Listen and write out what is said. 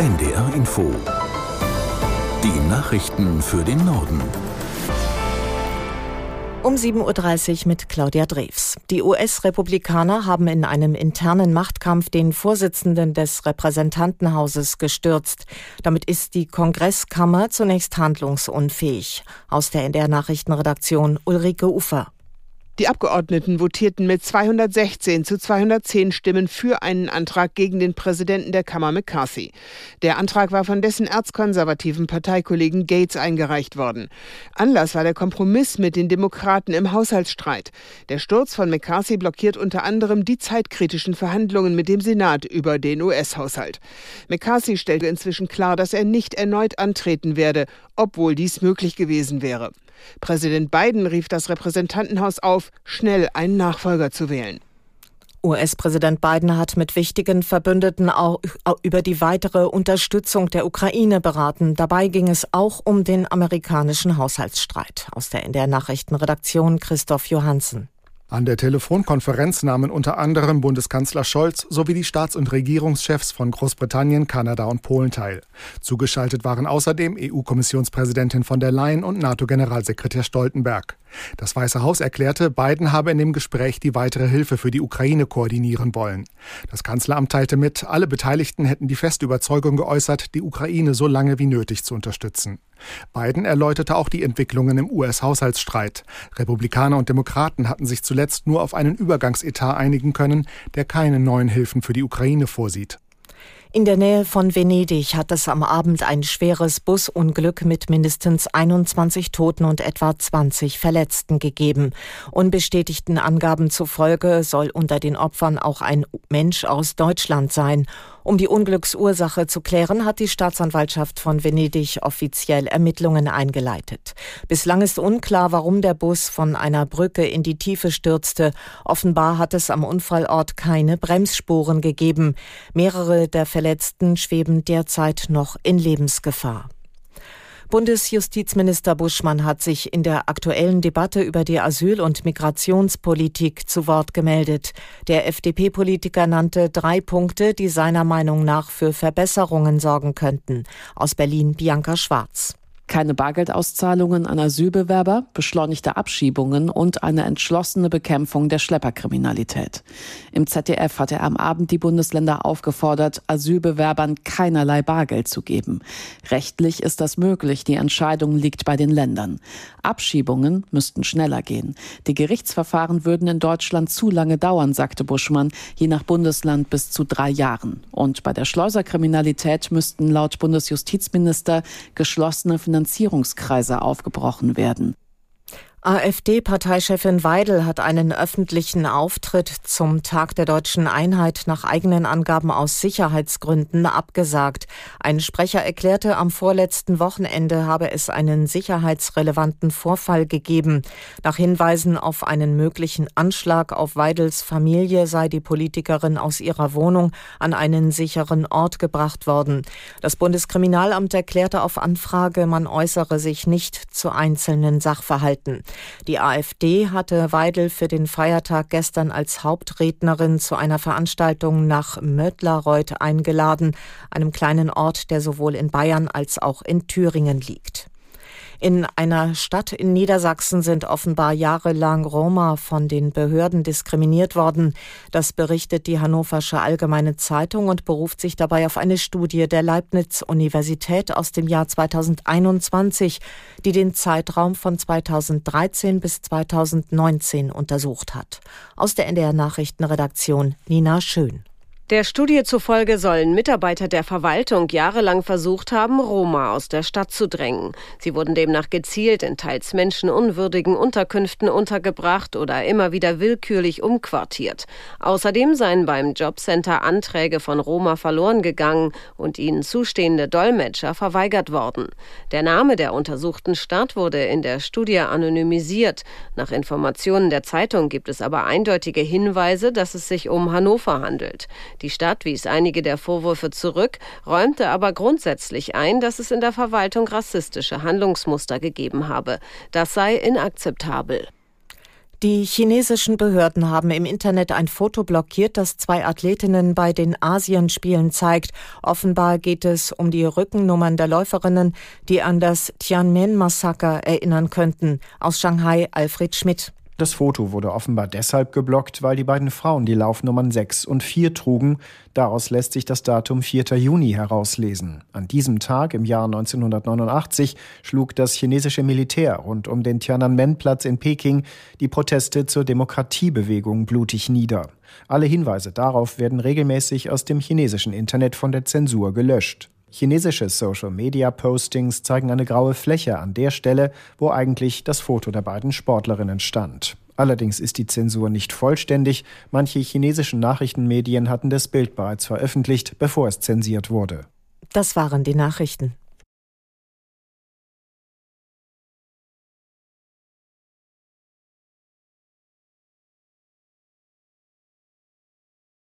NDR Info. Die Nachrichten für den Norden. Um 7.30 Uhr mit Claudia Drews. Die US-Republikaner haben in einem internen Machtkampf den Vorsitzenden des Repräsentantenhauses gestürzt. Damit ist die Kongresskammer zunächst handlungsunfähig. Aus der NDR Nachrichtenredaktion Ulrike Ufer. Die Abgeordneten votierten mit 216 zu 210 Stimmen für einen Antrag gegen den Präsidenten der Kammer McCarthy. Der Antrag war von dessen erzkonservativen Parteikollegen Gates eingereicht worden. Anlass war der Kompromiss mit den Demokraten im Haushaltsstreit. Der Sturz von McCarthy blockiert unter anderem die zeitkritischen Verhandlungen mit dem Senat über den US-Haushalt. McCarthy stellte inzwischen klar, dass er nicht erneut antreten werde, obwohl dies möglich gewesen wäre. Präsident Biden rief das Repräsentantenhaus auf, schnell einen Nachfolger zu wählen. US-Präsident Biden hat mit wichtigen Verbündeten auch über die weitere Unterstützung der Ukraine beraten. Dabei ging es auch um den amerikanischen Haushaltsstreit. Aus der NDR Nachrichtenredaktion Christoph Johansen. An der Telefonkonferenz nahmen unter anderem Bundeskanzler Scholz sowie die Staats- und Regierungschefs von Großbritannien, Kanada und Polen teil. Zugeschaltet waren außerdem EU-Kommissionspräsidentin von der Leyen und NATO-Generalsekretär Stoltenberg. Das Weiße Haus erklärte, Biden habe in dem Gespräch die weitere Hilfe für die Ukraine koordinieren wollen. Das Kanzleramt teilte mit, alle Beteiligten hätten die feste Überzeugung geäußert, die Ukraine so lange wie nötig zu unterstützen. Biden erläuterte auch die Entwicklungen im US-Haushaltsstreit. Republikaner und Demokraten hatten sich zuletzt nur auf einen Übergangsetat einigen können, der keine neuen Hilfen für die Ukraine vorsieht. In der Nähe von Venedig hat es am Abend ein schweres Busunglück mit mindestens 21 Toten und etwa 20 Verletzten gegeben. Unbestätigten Angaben zufolge soll unter den Opfern auch ein Mensch aus Deutschland sein. Um die Unglücksursache zu klären, hat die Staatsanwaltschaft von Venedig offiziell Ermittlungen eingeleitet. Bislang ist unklar, warum der Bus von einer Brücke in die Tiefe stürzte. Offenbar hat es am Unfallort keine Bremsspuren gegeben. Mehrere der Verletzten schweben derzeit noch in Lebensgefahr. Bundesjustizminister Buschmann hat sich in der aktuellen Debatte über die Asyl- und Migrationspolitik zu Wort gemeldet. Der FDP-Politiker nannte drei Punkte, die seiner Meinung nach für Verbesserungen sorgen könnten. Aus Berlin Bianca Schwarz keine Bargeldauszahlungen an Asylbewerber, beschleunigte Abschiebungen und eine entschlossene Bekämpfung der Schlepperkriminalität. Im ZDF hat er am Abend die Bundesländer aufgefordert, Asylbewerbern keinerlei Bargeld zu geben. Rechtlich ist das möglich, die Entscheidung liegt bei den Ländern. Abschiebungen müssten schneller gehen. Die Gerichtsverfahren würden in Deutschland zu lange dauern, sagte Buschmann, je nach Bundesland bis zu drei Jahren. Und bei der Schleuserkriminalität müssten laut Bundesjustizminister geschlossene Finanzierungen Finanzierungskreise aufgebrochen werden. AfD-Parteichefin Weidel hat einen öffentlichen Auftritt zum Tag der deutschen Einheit nach eigenen Angaben aus Sicherheitsgründen abgesagt. Ein Sprecher erklärte, am vorletzten Wochenende habe es einen sicherheitsrelevanten Vorfall gegeben. Nach Hinweisen auf einen möglichen Anschlag auf Weidels Familie sei die Politikerin aus ihrer Wohnung an einen sicheren Ort gebracht worden. Das Bundeskriminalamt erklärte auf Anfrage, man äußere sich nicht zu einzelnen Sachverhalten. Die AfD hatte Weidel für den Feiertag gestern als Hauptrednerin zu einer Veranstaltung nach Mödlareuth eingeladen, einem kleinen Ort, der sowohl in Bayern als auch in Thüringen liegt. In einer Stadt in Niedersachsen sind offenbar jahrelang Roma von den Behörden diskriminiert worden. Das berichtet die Hannoversche Allgemeine Zeitung und beruft sich dabei auf eine Studie der Leibniz-Universität aus dem Jahr 2021, die den Zeitraum von 2013 bis 2019 untersucht hat. Aus der NDR Nachrichtenredaktion Nina Schön. Der Studie zufolge sollen Mitarbeiter der Verwaltung jahrelang versucht haben, Roma aus der Stadt zu drängen. Sie wurden demnach gezielt in teils menschenunwürdigen Unterkünften untergebracht oder immer wieder willkürlich umquartiert. Außerdem seien beim Jobcenter Anträge von Roma verloren gegangen und ihnen zustehende Dolmetscher verweigert worden. Der Name der untersuchten Stadt wurde in der Studie anonymisiert. Nach Informationen der Zeitung gibt es aber eindeutige Hinweise, dass es sich um Hannover handelt. Die Stadt wies einige der Vorwürfe zurück, räumte aber grundsätzlich ein, dass es in der Verwaltung rassistische Handlungsmuster gegeben habe. Das sei inakzeptabel. Die chinesischen Behörden haben im Internet ein Foto blockiert, das zwei Athletinnen bei den Asienspielen zeigt. Offenbar geht es um die Rückennummern der Läuferinnen, die an das Tiananmen-Massaker erinnern könnten. Aus Shanghai Alfred Schmidt. Das Foto wurde offenbar deshalb geblockt, weil die beiden Frauen die Laufnummern 6 und 4 trugen. Daraus lässt sich das Datum 4. Juni herauslesen. An diesem Tag im Jahr 1989 schlug das chinesische Militär rund um den Tiananmen-Platz in Peking die Proteste zur Demokratiebewegung blutig nieder. Alle Hinweise darauf werden regelmäßig aus dem chinesischen Internet von der Zensur gelöscht. Chinesische Social-Media-Postings zeigen eine graue Fläche an der Stelle, wo eigentlich das Foto der beiden Sportlerinnen stand. Allerdings ist die Zensur nicht vollständig. Manche chinesischen Nachrichtenmedien hatten das Bild bereits veröffentlicht, bevor es zensiert wurde. Das waren die Nachrichten.